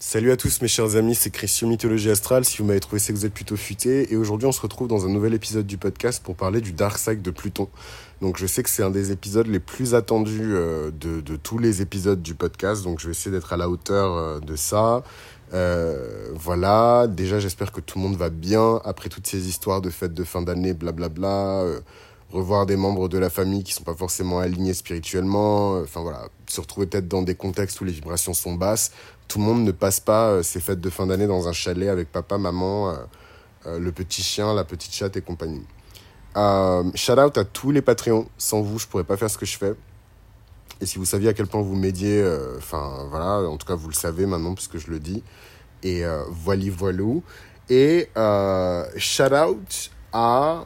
Salut à tous mes chers amis, c'est Christian Mythologie Astrale. Si vous m'avez trouvé, c'est que vous êtes plutôt futé. Et aujourd'hui, on se retrouve dans un nouvel épisode du podcast pour parler du Dark Side de Pluton. Donc, je sais que c'est un des épisodes les plus attendus euh, de, tous les épisodes du podcast. Donc, je vais essayer d'être à la hauteur euh, de ça. Euh, voilà. Déjà, j'espère que tout le monde va bien après toutes ces histoires de fêtes de fin d'année, blablabla. Euh, revoir des membres de la famille qui sont pas forcément alignés spirituellement, enfin voilà, se retrouver peut-être dans des contextes où les vibrations sont basses. Tout le monde ne passe pas euh, ces fêtes de fin d'année dans un chalet avec papa, maman, euh, le petit chien, la petite chatte et compagnie. shout out à tous les Patreons. Sans vous, je pourrais pas faire ce que je fais. Et si vous saviez à quel point vous m'aidiez, enfin voilà, en tout cas vous le savez maintenant puisque je le dis. Et voilà, voilou. Et shout out à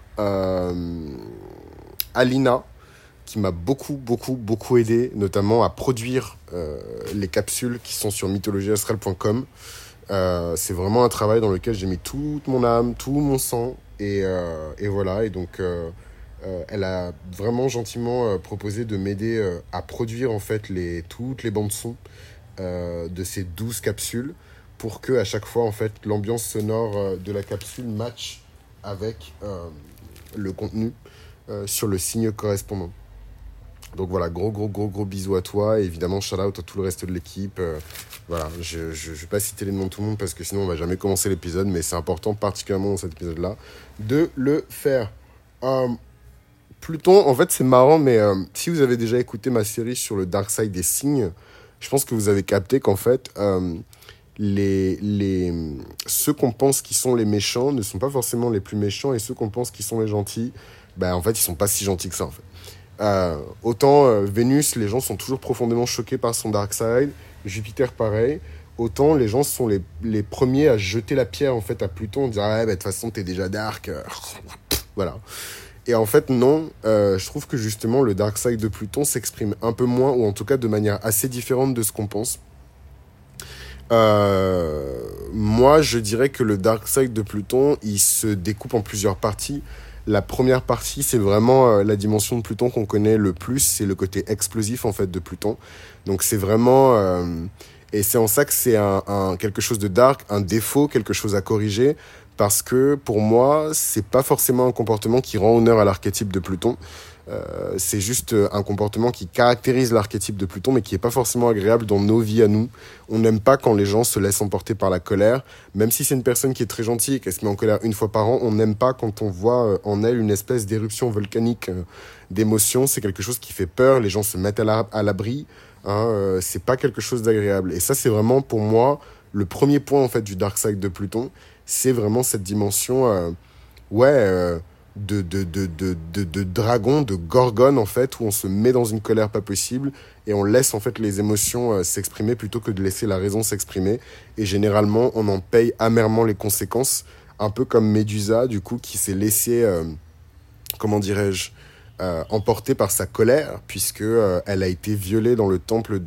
Alina, qui m'a beaucoup, beaucoup, beaucoup aidé, notamment à produire euh, les capsules qui sont sur mythologieastrale.com. Euh, c'est vraiment un travail dans lequel j'ai mis toute mon âme, tout mon sang, et, euh, voilà. Et donc, euh, euh, elle a vraiment gentiment euh, proposé de m'aider à produire en fait toutes les bandes son de ces 12 capsules pour que à chaque fois en fait l'ambiance sonore de la capsule match avec le contenu. Euh, sur le signe correspondant. Donc voilà, gros, gros, gros, gros bisous à toi. Et évidemment, shout out à tout le reste de l'équipe. Euh, voilà, je ne vais pas citer les noms de tout le monde parce que sinon on va jamais commencer l'épisode. Mais c'est important, particulièrement dans cet épisode-là, de le faire. Euh, Pluton, en fait, c'est marrant, mais si vous avez déjà écouté ma série sur le dark side des signes, je pense que vous avez capté qu'en fait, les, les, ceux qu'on pense qui sont les méchants ne sont pas forcément les plus méchants et ceux qu'on pense qui sont les gentils ben, en fait, ils sont pas si gentils que ça, en fait. Euh, autant euh, Vénus, les gens sont toujours profondément choqués par son dark side. Jupiter, pareil. Autant les gens sont les, les premiers à jeter la pierre, en fait, à Pluton, en disant, ah, de toute façon, t'es déjà dark. voilà. Et en fait, non, euh, je trouve que justement, le dark side de Pluton s'exprime un peu moins, ou en tout cas de manière assez différente de ce qu'on pense. moi, je dirais que le dark side de Pluton, il se découpe en plusieurs parties. La première partie, c'est vraiment euh, la dimension de Pluton qu'on connaît le plus, c'est le côté explosif en fait de Pluton. Donc c'est vraiment euh, et c'est en ça que c'est un, un, quelque chose de dark, un défaut, quelque chose à corriger parce que pour moi, c'est pas forcément un comportement qui rend honneur à l'archétype de Pluton. Euh, c'est juste euh, un comportement qui caractérise l'archétype de Pluton, mais qui n'est pas forcément agréable dans nos vies à nous. On n'aime pas quand les gens se laissent emporter par la colère. Même si c'est une personne qui est très gentille et qui se met en colère une fois par an, on n'aime pas quand on voit euh, en elle une espèce d'éruption volcanique d'émotions. C'est quelque chose qui fait peur, les gens se mettent à l'abri. Hein, c'est pas quelque chose d'agréable. Et ça, c'est vraiment pour moi le premier point en fait du dark side de Pluton. C'est vraiment cette dimension, ouais de, de, de, de, dragon, de gorgone, en fait, où on se met dans une colère pas possible et on laisse, en fait, les émotions euh, s'exprimer plutôt que de laisser la raison s'exprimer. Et généralement, on en paye amèrement les conséquences, un peu comme Médusa, du coup, qui s'est laissé, euh, comment dirais-je, euh, emporter par sa colère, puisque elle a été violée dans le temple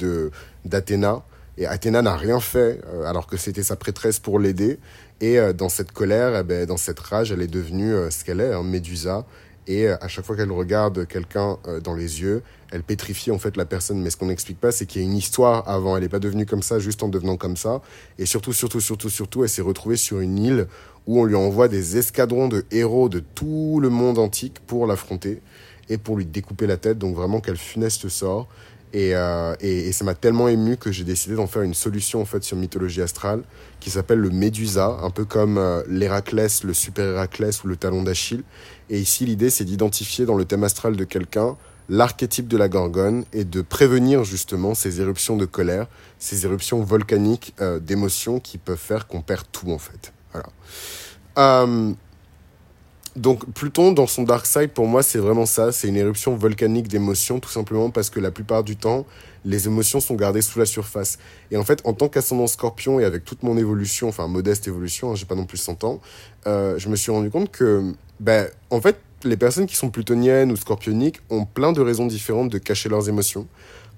d'Athéna. Et Athéna n'a rien fait, alors que c'était sa prêtresse pour l'aider. Et euh, dans cette colère, eh ben, dans cette rage, elle est devenue euh, ce qu'elle est, un Médusa. Et euh, à chaque fois qu'elle regarde quelqu'un dans les yeux, elle pétrifie en fait la personne. Mais ce qu'on n'explique pas, c'est qu'il y a une histoire avant. Elle n'est pas devenue comme ça juste en devenant comme ça. Et surtout, surtout, surtout, surtout, elle s'est retrouvée sur une île où on lui envoie des escadrons de héros de tout le monde antique pour l'affronter et pour lui découper la tête. Donc vraiment, quel funeste sort. Euh, et, et, ça m'a tellement ému que j'ai décidé d'en faire une solution en fait sur mythologie astrale qui s'appelle le Médusa, un peu comme euh, l'Héraclès, le super Héraclès ou le talon d'Achille. Et ici, l'idée, c'est d'identifier dans le thème astral de quelqu'un l'archétype de la gorgone et de prévenir justement ces éruptions de colère, ces éruptions volcaniques euh, d'émotions qui peuvent faire qu'on perd tout en fait. Voilà. Donc Pluton dans son dark side pour moi c'est vraiment ça, c'est une éruption volcanique d'émotions tout simplement parce que la plupart du temps les émotions sont gardées sous la surface. Et en fait en tant qu'ascendant scorpion et avec toute mon évolution, enfin modeste évolution, hein, j'ai pas non plus 100 ans, euh, je me suis rendu compte que ben en fait les personnes qui sont plutoniennes ou scorpioniques ont plein de raisons différentes de cacher leurs émotions.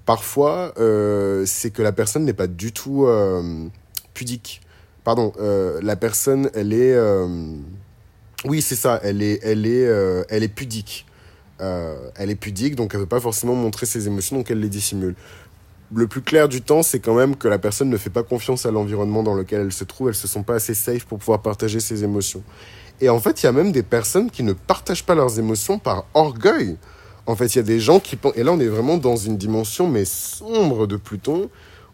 Parfois euh, c'est que la personne n'est pas du tout euh, pudique. Pardon, la personne elle est oui, c'est ça. Elle est, elle est, euh, elle est pudique. Euh, elle est pudique, donc elle veut pas forcément montrer ses émotions, donc elle les dissimule. le plus clair du temps, c'est quand même que la personne ne fait pas confiance à l'environnement dans lequel elle se trouve. Elles se sont pas assez safe pour pouvoir partager ses émotions. Et en fait, il y a même des personnes qui ne partagent pas leurs émotions par orgueil. En fait, il y a des gens qui pensent... Et là, on est vraiment dans une dimension, mais sombre de Pluton,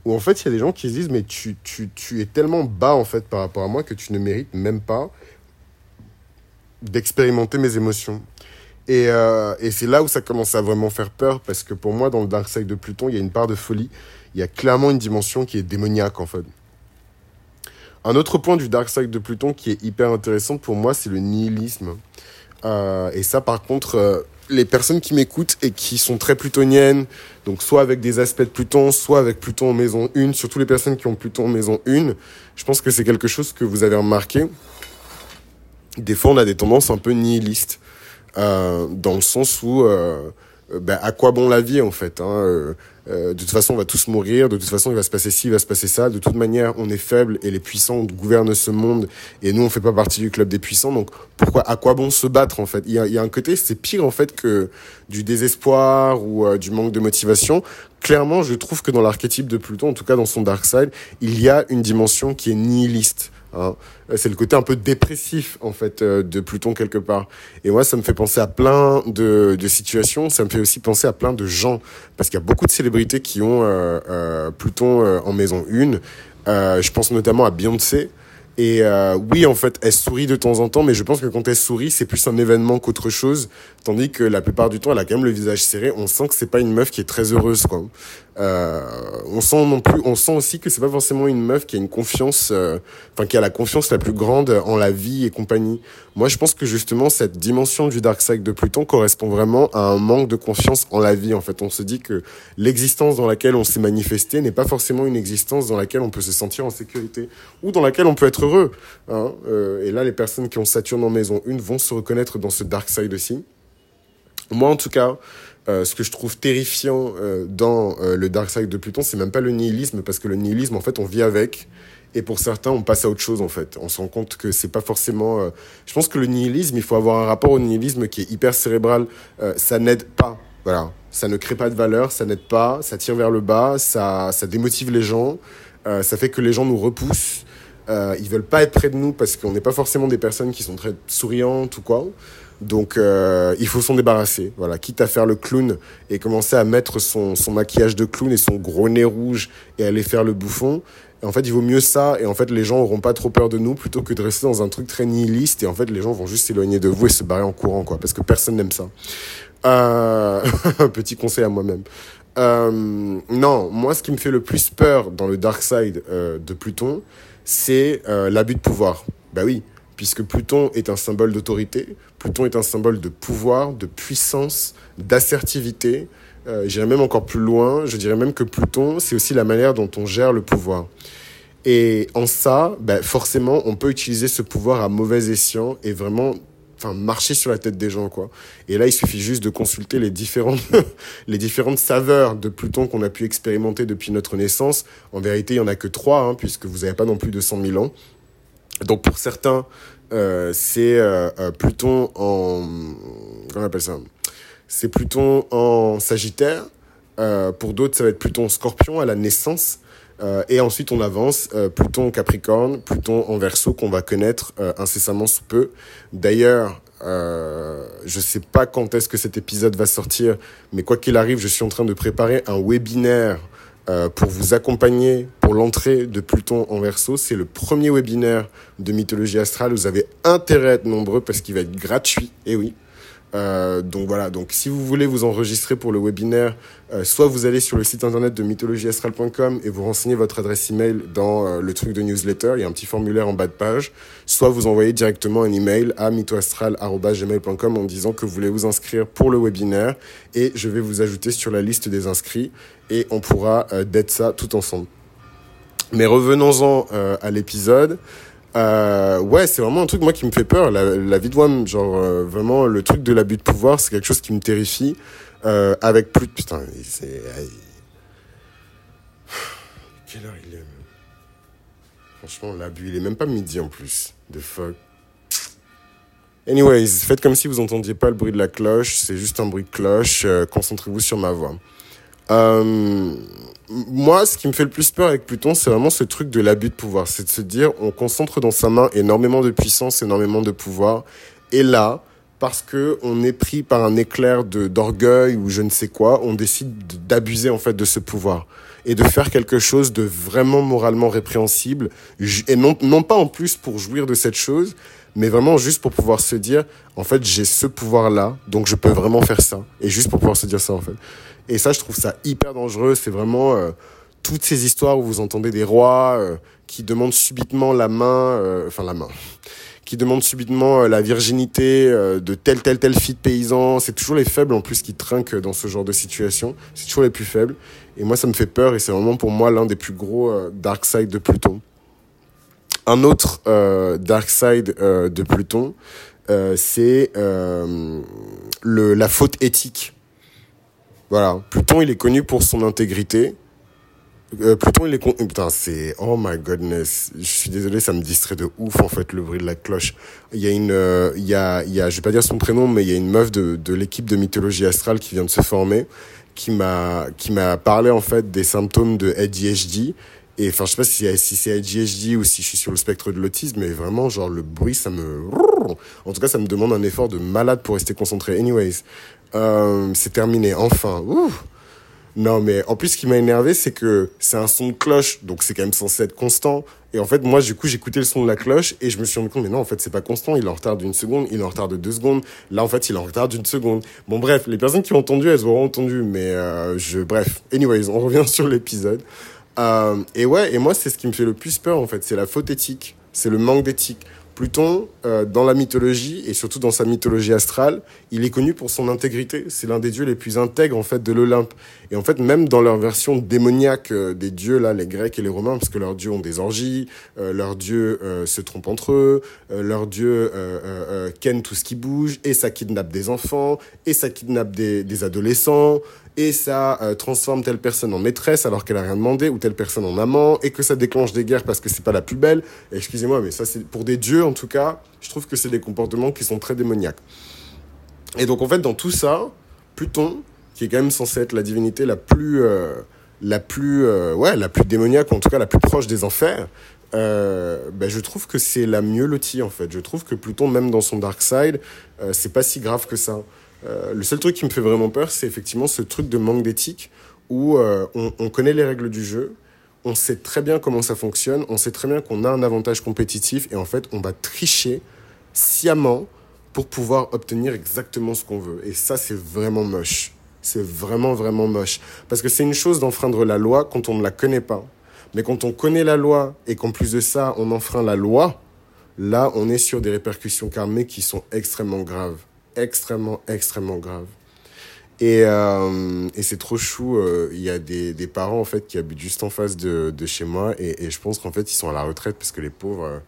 où en fait, il y a des gens qui se disent, mais tu, tu, tu es tellement bas, en fait, par rapport à moi, que tu ne mérites même pas d'expérimenter mes émotions. Et, euh, et c'est là où ça commence à vraiment faire peur, parce que pour moi, dans le Dark Side de Pluton, il y a une part de folie. Il y a clairement une dimension qui est démoniaque, en fait. Un autre point du Dark Side de Pluton qui est hyper intéressant pour moi, c'est le nihilisme. Euh, et ça, par contre, euh, les personnes qui m'écoutent et qui sont très plutoniennes, donc soit avec des aspects de Pluton, soit avec Pluton en maison 1, surtout les personnes qui ont Pluton en maison 1, je pense que c'est quelque chose que vous avez remarqué. Des fois, on a des tendances un peu nihilistes. Euh, dans le sens où euh, ben, à quoi bon la vie en fait hein, euh, euh, de toute façon on va tous mourir de toute façon il va se passer ci il va se passer ça. De toute manière on est faible et les puissants gouvernent ce monde et nous on fait pas partie du club des puissants. Donc pourquoi à quoi bon se battre en fait? Il y a, y a un côté c'est pire en fait que du désespoir ou euh, du manque de motivation. Clairement je trouve que dans l'archétype de Pluton en tout cas dans son dark side il y a une dimension qui est nihiliste Hein. C'est le côté un peu dépressif en fait euh, de Pluton quelque part. Et moi, ça me fait penser à plein de, situations. Ça me fait aussi penser à plein de gens parce qu'il y a beaucoup de célébrités qui ont euh, euh, Pluton en maison 1. Euh, je pense notamment à Beyoncé. Et euh, oui, en fait, elle sourit de temps en temps, mais je pense que quand elle sourit, c'est plus un événement qu'autre chose. Tandis que la plupart du temps, elle a quand même le visage serré. On sent que c'est pas une meuf qui est très heureuse, quoi. Euh, on sent non plus, on sent aussi que c'est pas forcément une meuf qui a une confiance, euh, enfin qui a la confiance la plus grande en la vie et compagnie. Moi, je pense que justement cette dimension du dark side de Pluton correspond vraiment à un manque de confiance en la vie. En fait, on se dit que l'existence dans laquelle on s'est manifesté n'est pas forcément une existence dans laquelle on peut se sentir en sécurité ou dans laquelle on peut être heureux. Hein. Euh, et là, les personnes qui ont Saturne en maison 1 vont se reconnaître dans ce dark side aussi. Moi, en tout cas, euh, ce que je trouve terrifiant euh, dans le dark side de Pluton, c'est même pas le nihilisme, parce que le nihilisme, en fait, on vit avec. Et pour certains, on passe à autre chose, en fait. On se rend compte que c'est pas forcément. Je pense que le nihilisme, il faut avoir un rapport au nihilisme qui est hyper cérébral. Ça n'aide pas. Voilà. Ça ne crée pas de valeur, ça n'aide pas, ça tire vers le bas, ça, ça démotive les gens, ça fait que les gens nous repoussent. Euh, ils veulent pas être près de nous parce qu'on n'est pas forcément des personnes qui sont très souriantes ou quoi. Donc euh, il faut s'en débarrasser. Voilà, quitte à faire le clown et commencer à mettre son, son maquillage de clown et son gros nez rouge et aller faire le bouffon. En fait, il vaut mieux ça et en fait, les gens auront pas trop peur de nous plutôt que de rester dans un truc très nihiliste et en fait, les gens vont juste s'éloigner de vous et se barrer en courant quoi parce que personne n'aime ça. Euh... petit conseil à moi-même. Euh, non, moi, ce qui me fait le plus peur dans le dark side euh, de Pluton, c'est euh, l'abus de pouvoir. Bah oui, puisque Pluton est un symbole d'autorité, Pluton est un symbole de pouvoir, de puissance, d'assertivité. Euh, J'irais même encore plus loin, je dirais même que Pluton, c'est aussi la manière dont on gère le pouvoir. Et en ça, bah, forcément, on peut utiliser ce pouvoir à mauvais escient et vraiment enfin marcher sur la tête des gens quoi. Et là, il suffit juste de consulter les différentes les différentes saveurs de Pluton qu'on a pu expérimenter depuis notre naissance. En vérité, il y en a que trois hein, puisque vous n'avez pas non plus de 100 000 ans. Donc pour certains, euh, c'est euh, euh, Pluton en comment on appelle ça? C'est Pluton en Sagittaire. Pour d'autres, ça va être Pluton Scorpion à la naissance. Euh, et ensuite, on avance, euh, Pluton en Capricorne, Pluton en Verseau, qu'on va connaître euh, incessamment sous peu. D'ailleurs, je sais pas quand est-ce que cet épisode va sortir, mais quoi qu'il arrive, je suis en train de préparer un webinaire pour vous accompagner pour l'entrée de Pluton en Verseau. C'est le premier webinaire de mythologie astrale. Vous avez intérêt à être nombreux parce qu'il va être gratuit. Et oui, euh, donc voilà, donc si vous voulez vous enregistrer pour le webinaire, euh, soit vous allez sur le site internet de mythologieastrale.com et vous renseignez votre adresse email dans euh, le truc de newsletter, il y a un petit formulaire en bas de page, soit vous envoyez directement un email à mythoastral.gmail.com en disant que vous voulez vous inscrire pour le webinaire et je vais vous ajouter sur la liste des inscrits et on pourra d'être ça tout ensemble. Mais revenons-en à l'épisode. Euh, ouais, c'est vraiment un truc moi qui me fait peur. La, la vie de WAM, genre euh, vraiment le truc de l'abus de pouvoir, c'est quelque chose qui me terrifie. Euh, avec plus de putain, c'est quelle heure il est Franchement, l'abus, il est même pas midi en plus. The fuck. Anyways, faites comme si vous entendiez pas le bruit de la cloche. C'est juste un bruit de cloche. Concentrez-vous sur ma voix. Euh, moi, ce qui me fait le plus peur avec Pluton, c'est vraiment ce truc de l'abus de pouvoir. C'est de se dire, on concentre dans sa main énormément de puissance, énormément de pouvoir. Et là, parce que on est pris par un éclair d'orgueil ou je ne sais quoi, on décide d'abuser en fait de ce pouvoir et de faire quelque chose de vraiment moralement répréhensible et non pas en plus pour jouir de cette chose, mais vraiment juste pour pouvoir se dire en fait j'ai ce pouvoir là donc je peux vraiment faire ça et juste pour pouvoir se dire ça en fait. Et ça je trouve ça hyper dangereux, c'est vraiment euh, toutes ces histoires où vous entendez des rois euh, qui demandent subitement la main euh, enfin la main qui demandent subitement euh, la virginité euh, de tel, tel, tel fille de paysan. C'est toujours les faibles en plus qui trinquent dans ce genre de situation. C'est toujours les plus faibles. Et moi, ça me fait peur et c'est vraiment pour moi l'un des plus gros dark side de Pluton. Un autre dark side de Pluton, c'est le, la faute éthique. Voilà, Pluton, il est connu pour son intégrité, euh, Pluton, il est con... Putain, c'est... Oh my goodness. Je suis désolé, ça me distrait de ouf, en fait, le bruit de la cloche. Il y a une... Euh, il y a, il y a... Je vais pas dire son prénom, mais il y a une meuf de, de l'équipe de mythologie astrale qui vient de se former, qui m'a, qui m'a parlé, en fait, des symptômes de ADHD. Et enfin, je sais pas si, c'est ADHD ou si je suis sur le spectre de l'autisme, mais vraiment, genre, le bruit, ça me... En tout cas, ça me demande un effort de malade pour rester concentré. Anyways, euh, c'est terminé, enfin. Ouf. Non, mais en plus, ce qui m'a énervé, c'est que c'est un son de cloche, donc c'est quand même censé être constant. Et en fait, moi, du coup, j'écoutais le son de la cloche et je me suis rendu compte, mais non, en fait, c'est pas constant. Il est en retard d'une seconde, il est en retard de deux secondes. Là, en fait, il est en retard d'une seconde. Bon, bref, les personnes qui ont entendu, elles auront entendu, mais euh, je, bref. Anyways, on revient sur l'épisode. Euh, et ouais, et moi, c'est ce qui me fait le plus peur, en fait. C'est la faute éthique. C'est le manque d'éthique. Pluton, euh, dans la mythologie, et surtout dans sa mythologie astrale, il est connu pour son intégrité. C'est l'un des dieux les plus intègres, en fait, de l'Olympe. Et en fait, même dans leur version démoniaque euh, des dieux, là, les Grecs et les Romains, parce que leurs dieux ont des orgies, leurs dieux se trompent entre eux, leurs dieux kennent tout ce qui bouge, et ça kidnappe des enfants, et ça kidnappe des adolescents, et ça euh, transforme telle personne en maîtresse alors qu'elle a rien demandé ou telle personne en amant et que ça déclenche des guerres parce que c'est pas la plus belle. Excusez-moi, mais ça c'est pour des dieux en tout cas, je trouve que c'est des comportements qui sont très démoniaques. Et donc en fait dans tout ça, Pluton, qui est quand même censé être la divinité la plus euh, la plus euh, ouais la plus démoniaque en tout cas la plus proche des enfers. ben je trouve que c'est la mieux lotie en fait. Je trouve que Pluton, même dans son dark side, c'est pas si grave que ça. Euh, le seul truc qui me fait vraiment peur, c'est effectivement ce truc de manque d'éthique où euh, on, connaît les règles du jeu, on sait très bien comment ça fonctionne, on sait très bien qu'on a un avantage compétitif et en fait on va tricher sciemment pour pouvoir obtenir exactement ce qu'on veut. Et ça, c'est vraiment moche. C'est vraiment, vraiment moche. Parce que c'est une chose d'enfreindre la loi quand on ne la connaît pas. Mais quand on connaît la loi et qu'en plus de ça, on enfreint la loi, là, on est sur des répercussions karmiques qui sont extrêmement graves extrêmement, extrêmement grave. Et, euh, et c'est trop chou. Euh, il y a des, des, parents en fait qui habitent juste en face de, de chez moi et, et je pense qu'en fait ils sont à la retraite parce que les pauvres, euh,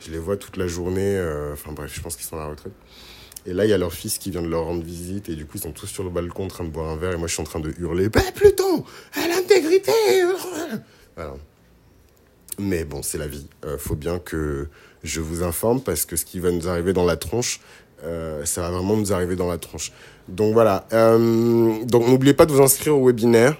je les vois toute la journée. Enfin bref, je pense qu'ils sont à la retraite. Et là, il y a leur fils qui vient de leur rendre visite et du coup ils sont tous sur le balcon en train de boire un verre et moi je suis en train de hurler bah, Pluton, à l'intégrité voilà. Mais bon, c'est la vie. faut bien que je vous informe parce que ce qui va nous arriver dans la tronche, euh, ça va vraiment nous arriver dans la tronche. Donc voilà. Euh, donc n'oubliez pas de vous inscrire au webinaire.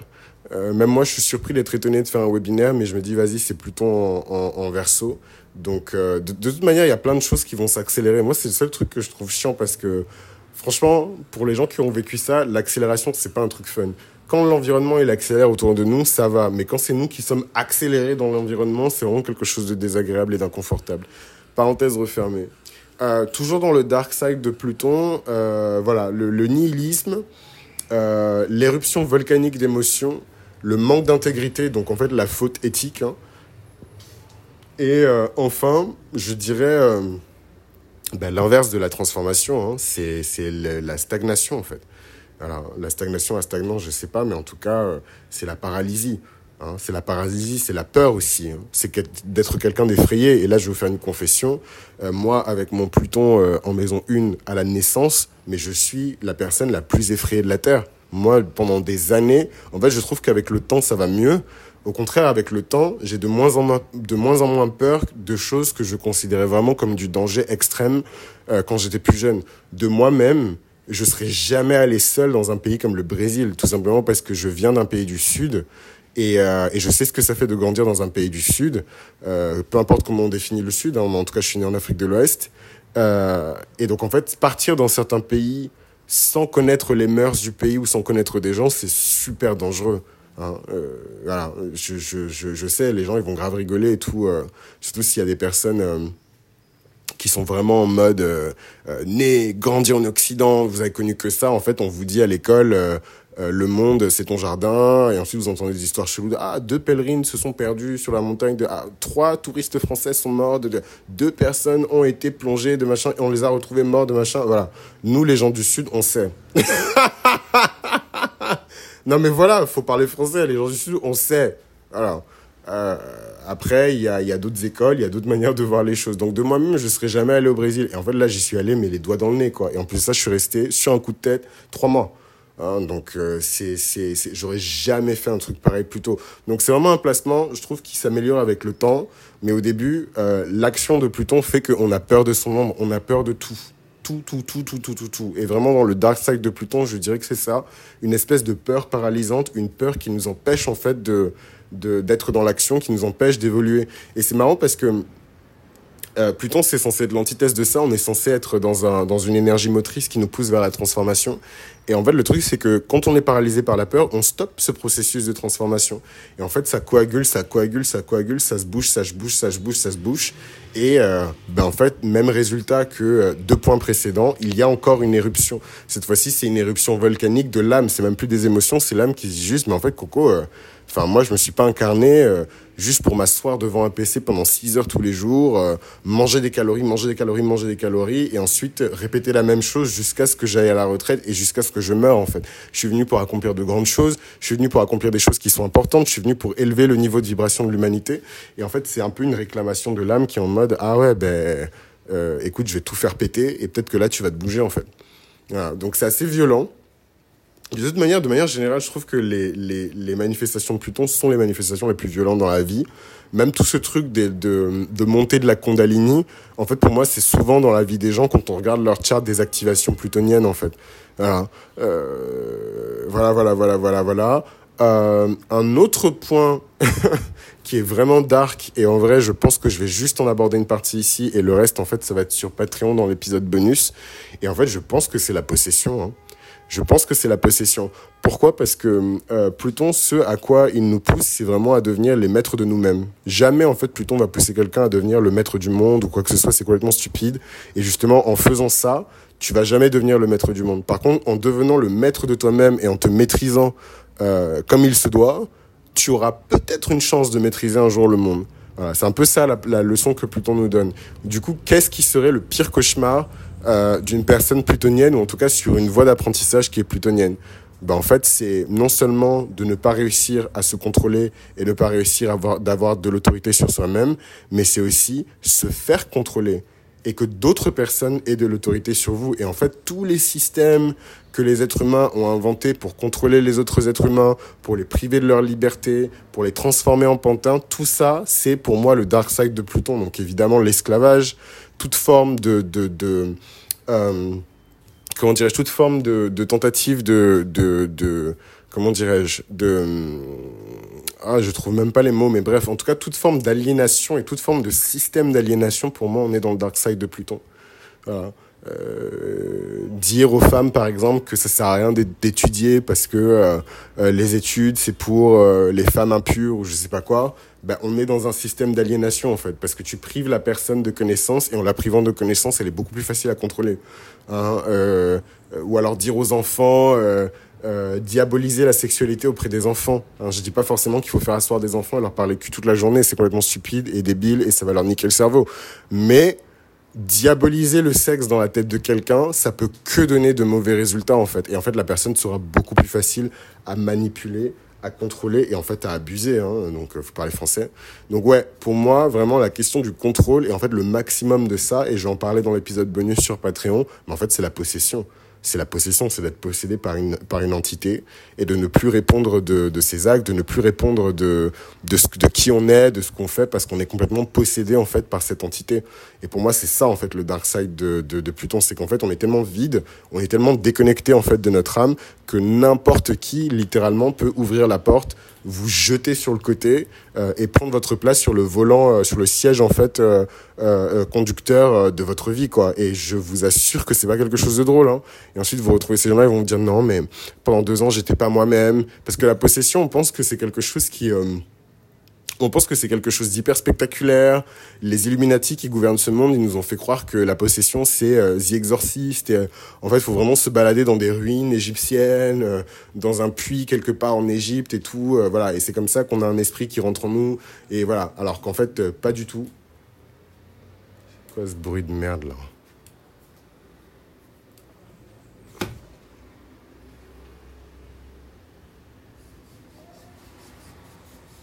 Euh, même moi, je suis surpris d'être étonné de faire un webinaire, mais je me dis, vas-y, c'est plutôt en, en, verso. Donc, de, de, toute manière, il y a plein de choses qui vont s'accélérer. Moi, c'est le seul truc que je trouve chiant parce que, franchement, pour les gens qui ont vécu ça, l'accélération, c'est pas un truc fun. Quand l'environnement il accélère autour de nous, ça va. Mais quand c'est nous qui sommes accélérés dans l'environnement, c'est vraiment quelque chose de désagréable et d'inconfortable. Parenthèse refermée. Euh, toujours dans le dark side de Pluton, euh, voilà, le, nihilisme, euh, l'éruption volcanique d'émotions, le manque d'intégrité, donc en fait la faute éthique. Hein. Et enfin, je dirais ben, l'inverse de la transformation, hein, c'est la stagnation en fait. Alors, la stagnation, la stagnant, je sais pas, mais en tout cas, c'est la paralysie. Hein, c'est la paralysie, c'est la peur aussi. Hein. C'est d'être quelqu'un d'effrayé. Et là, je vais vous faire une confession. Euh, moi, avec mon Pluton euh, en maison 1 à la naissance, mais je suis la personne la plus effrayée de la Terre. Moi, pendant des années, en fait, je trouve qu'avec le temps, ça va mieux. Au contraire, avec le temps, j'ai de moins en moins, de moins en moins peur de choses que je considérais vraiment comme du danger extrême euh, quand j'étais plus jeune. De moi-même, je serais jamais allé seul dans un pays comme le Brésil, tout simplement parce que je viens d'un pays du Sud. Et, euh, et, je sais ce que ça fait de grandir dans un pays du Sud, euh, peu importe comment on définit le Sud, hein, en tout cas je suis né en Afrique de l'Ouest. Euh, et donc en fait, partir dans certains pays sans connaître les mœurs du pays ou sans connaître des gens, c'est super dangereux. Hein. Euh, voilà, je, je, je, sais, les gens ils vont grave rigoler et tout, euh, surtout s'il y a des personnes euh, qui sont vraiment en mode euh, né, grandi en Occident, vous avez connu que ça. En fait, on vous dit à l'école euh, le monde, c'est ton jardin, et ensuite vous entendez des histoires cheloues de ah deux pèlerines se sont perdues sur la montagne, de ah, trois touristes français sont morts, de, deux personnes ont été plongées de machin et on les a retrouvés morts de machin. Voilà, nous les gens du sud, on sait. non mais voilà, faut parler français. Les gens du sud, on sait. Voilà. Euh, après, il y a, y a d'autres écoles, il y a d'autres manières de voir les choses. Donc de moi-même, je serais jamais allé au Brésil. Et en fait, là, j'y suis allé, mais les doigts dans le nez, quoi. Et en plus ça, je suis resté sur un coup de tête trois mois. Hein, donc, euh, c'est, j'aurais jamais fait un truc pareil plus tôt. Donc, c'est vraiment un placement, je trouve, qui s'améliore avec le temps. Mais au début, euh, l'action de Pluton fait qu'on a peur de son ombre, on a peur de tout. Tout, tout, tout, tout, tout, tout, tout. Et vraiment, dans le dark side de Pluton, je dirais que c'est ça. Une espèce de peur paralysante, une peur qui nous empêche, en fait, de, d'être dans l'action, qui nous empêche d'évoluer. Et c'est marrant parce que euh, Pluton, c'est censé être l'antithèse de ça. On est censé être dans, un, dans une énergie motrice qui nous pousse vers la transformation. Et en fait, le truc, c'est que quand on est paralysé par la peur, on stoppe ce processus de transformation. Et en fait, ça coagule, ça coagule, ça coagule, ça se bouge, ça se bouge, ça se bouge, ça se bouge. Et euh, ben en fait, même résultat que euh, deux points précédents, il y a encore une éruption. Cette fois-ci, c'est une éruption volcanique de l'âme. C'est même plus des émotions, c'est l'âme qui se dit juste, mais en fait, Coco, euh, enfin moi, je me suis pas incarné juste pour m'asseoir devant un PC pendant 6 heures tous les jours, euh, manger des calories, manger des calories, manger des calories, et ensuite répéter la même chose jusqu'à ce que j'aille à la retraite et jusqu'à ce que je meure en fait. Je suis venu pour accomplir de grandes choses, je suis venu pour accomplir des choses qui sont importantes, je suis venu pour élever le niveau de vibration de l'humanité, et en fait c'est un peu une réclamation de l'âme qui est en mode ah ouais ben euh, écoute je vais tout faire péter et peut-être que là tu vas te bouger en fait. Donc c'est assez violent. De toute manière, de manière générale, je trouve que les, les, les, manifestations de Pluton sont les manifestations les plus violentes dans la vie. Même tout ce truc de, de, de montée de la Kundalini, en fait, pour moi, c'est souvent dans la vie des gens quand on regarde leur charte des activations plutoniennes, en fait. Voilà, euh, voilà, voilà, voilà, voilà, voilà. Euh, un autre point qui est vraiment dark et en vrai, je pense que je vais juste en aborder une partie ici et le reste, en fait, ça va être sur Patreon dans l'épisode bonus. Et en fait, je pense que c'est la possession. Hein. Je pense que c'est la possession. Pourquoi? Parce que euh, Pluton, ce à quoi il nous pousse, c'est vraiment à devenir les maîtres de nous-mêmes. Jamais, en fait, Pluton va pousser quelqu'un à devenir le maître du monde ou quoi que ce soit, c'est complètement stupide. Et justement, en faisant ça, tu vas jamais devenir le maître du monde. Par contre, en devenant le maître de toi-même et en te maîtrisant euh, comme il se doit, tu auras peut-être une chance de maîtriser un jour le monde. Voilà, c'est un peu ça la, la leçon que Pluton nous donne. Du coup, qu'est-ce qui serait le pire cauchemar euh, d'une personne plutonienne, ou en tout cas sur une voie d'apprentissage qui est plutonienne. Ben en fait, c'est non seulement de ne pas réussir à se contrôler et ne pas réussir à avoir, d'avoir de l'autorité sur soi-même, mais c'est aussi se faire contrôler et que d'autres personnes aient de l'autorité sur vous. Et en fait, tous les systèmes que les êtres humains ont inventés pour contrôler les autres êtres humains, pour les priver de leur liberté, pour les transformer en pantins, tout ça, c'est pour moi le dark side de Pluton. Donc évidemment, l'esclavage, toute forme de... de, de euh, comment dirais-je Toute forme de, de tentative de... de, de comment dirais-je De ah, je trouve même pas les mots, mais bref, en tout cas, toute forme d'aliénation et toute forme de système d'aliénation, pour moi, on est dans le dark side de Pluton. Euh, dire aux femmes, par exemple, que ça sert à rien d'étudier parce que euh, euh, les études, c'est pour euh, les femmes impures ou je sais pas quoi, ben, on est dans un système d'aliénation, en fait, parce que tu prives la personne de connaissances et en la privant de connaissances, elle est beaucoup plus facile à contrôler. Hein, ou alors dire aux enfants euh, diaboliser la sexualité auprès des enfants. Hein, je dis pas forcément qu'il faut faire asseoir des enfants et leur parler cul toute la journée, c'est complètement stupide et débile et ça va leur niquer le cerveau. Mais diaboliser le sexe dans la tête de quelqu'un, ça peut que donner de mauvais résultats en fait. Et en fait, la personne sera beaucoup plus facile à manipuler, à contrôler et en fait à abuser. Hein, donc, euh, faut parler français. Donc ouais, pour moi, vraiment la question du contrôle et en fait le maximum de ça, et j'en parlais dans l'épisode bonus sur Patreon, mais en fait c'est la possession. C'est la possession, c'est d'être possédé par une, par une entité et de ne plus répondre de, de ses actes, de ne plus répondre de, de, ce, de qui on est, de ce qu'on fait, parce qu'on est complètement possédé en fait par cette entité. Et pour moi, c'est ça en fait le dark side de, de, de Pluton, c'est qu'en fait on est tellement vide, on est tellement déconnecté en fait de notre âme que n'importe qui littéralement peut ouvrir la porte vous jeter sur le côté euh, et prendre votre place sur le volant, euh, sur le siège en fait euh, conducteur de votre vie quoi. Et je vous assure que c'est pas quelque chose de drôle. Hein. Et ensuite vous retrouvez ces gens-là, ils vont vous dire non mais pendant deux ans j'étais pas moi-même parce que la possession, on pense que c'est quelque chose qui on pense que c'est quelque chose d'hyper spectaculaire. Les Illuminati qui gouvernent ce monde, ils nous ont fait croire que la possession, c'est euh, The. Et, euh, en fait, il faut vraiment se balader dans des ruines égyptiennes, euh, dans un puits quelque part en Égypte et tout. Euh, voilà. Et c'est comme ça qu'on a un esprit qui rentre en nous. Et voilà. Alors qu'en fait, pas du tout. Quoi ce bruit de merde là?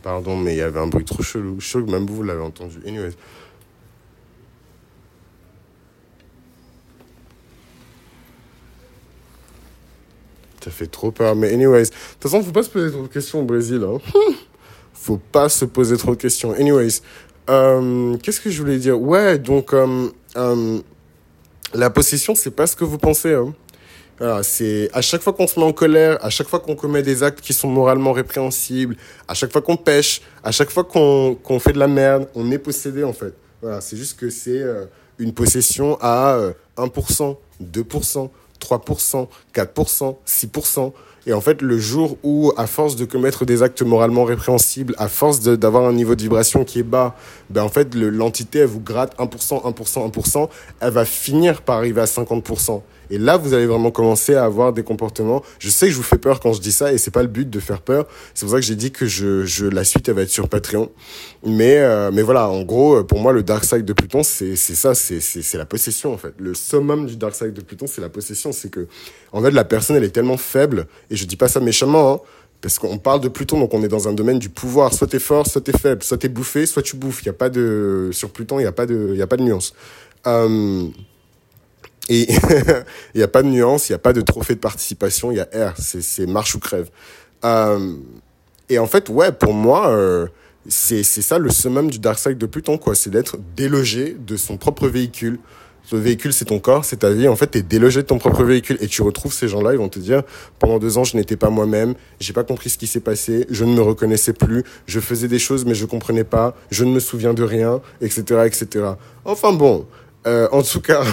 Pardon, mais il y avait un bruit trop chelou. Que même vous l'avez entendu. Anyways. Ça fait trop peur. Mais anyways. De toute façon, faut pas se poser trop de questions au Brésil. Hein. faut pas se poser trop de questions. Anyways. Euh, Qu'est-ce que je voulais dire? Ouais, donc... Euh, euh, la possession, c'est pas ce que vous pensez. Hein. Voilà, c'est à chaque fois qu'on se met en colère, à chaque fois qu'on commet des actes qui sont moralement répréhensibles, à chaque fois qu'on pêche, à chaque fois qu'on fait de la merde, on est possédé en fait. Voilà, c'est juste que c'est euh, une possession à euh, 1%, 2%, 3%, 4%, 6%. Et en fait, le jour où, à force de commettre des actes moralement répréhensibles, à force d'avoir un niveau de vibration qui est bas, ben en fait, l'entité, elle vous gratte 1%, 1%, 1%, elle va finir par arriver à 50%. Et là, vous allez vraiment commencer à avoir des comportements. Je sais que je vous fais peur quand je dis ça, et c'est pas le but de faire peur. C'est pour ça que j'ai dit que je, je, la suite, elle va être sur Patreon. Mais, euh, mais voilà, en gros, pour moi, le dark side de Pluton, c'est ça, c'est la possession, en fait. Le summum du dark side de Pluton, c'est la possession. C'est que, en fait, la personne, elle est tellement faible, et je dis pas ça méchamment, hein, parce qu'on parle de Pluton, donc on est dans un domaine du pouvoir. Soit t'es fort, soit t'es faible, soit t'es bouffé, soit tu bouffes. Y a pas de sur Pluton, il y a pas de, y a pas de nuance. Euh, et il y a pas de nuance, il y a pas de trophée de participation. Il y a R, c'est marche ou crève. Euh, et en fait, ouais, pour moi, euh, c'est ça le summum du dark side de Pluton, quoi. C'est d'être délogé de son propre véhicule le véhicule, c'est ton corps, c'est ta vie. En fait, t'es délogé de ton propre véhicule et tu retrouves ces gens-là. Ils vont te dire, pendant deux ans, je n'étais pas moi-même. J'ai pas compris ce qui s'est passé. Je ne me reconnaissais plus. Je faisais des choses, mais je comprenais pas. Je ne me souviens de rien, etc., etc. Enfin bon, euh, en tout cas.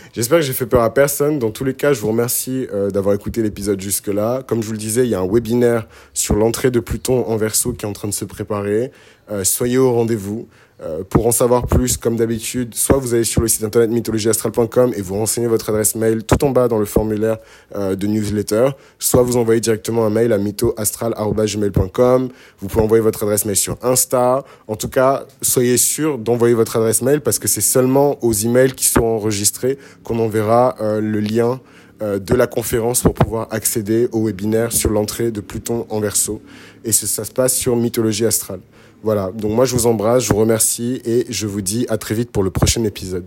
J'espère que j'ai fait peur à personne. Dans tous les cas, je vous remercie euh, d'avoir écouté l'épisode jusque-là. Comme je vous le disais, il y a un webinaire sur l'entrée de Pluton en verso qui est en train de se préparer. Euh, soyez au rendez-vous. Euh, pour en savoir plus, comme d'habitude, soit vous allez sur le site internet mythologieastrale.com et vous renseignez votre adresse mail tout en bas dans le formulaire euh, de newsletter, soit vous envoyez directement un mail à mythoastral.gmail.com. Vous pouvez envoyer votre adresse mail sur Insta. En tout cas, soyez sûr d'envoyer votre adresse mail parce que c'est seulement aux emails qui seront enregistrés qu'on enverra euh, le lien de la conférence pour pouvoir accéder au webinaire sur l'entrée de Pluton en verso. Et ça se passe sur Mythologie Astrale. Voilà, donc moi je vous embrasse, je vous remercie et je vous dis à très vite pour le prochain épisode.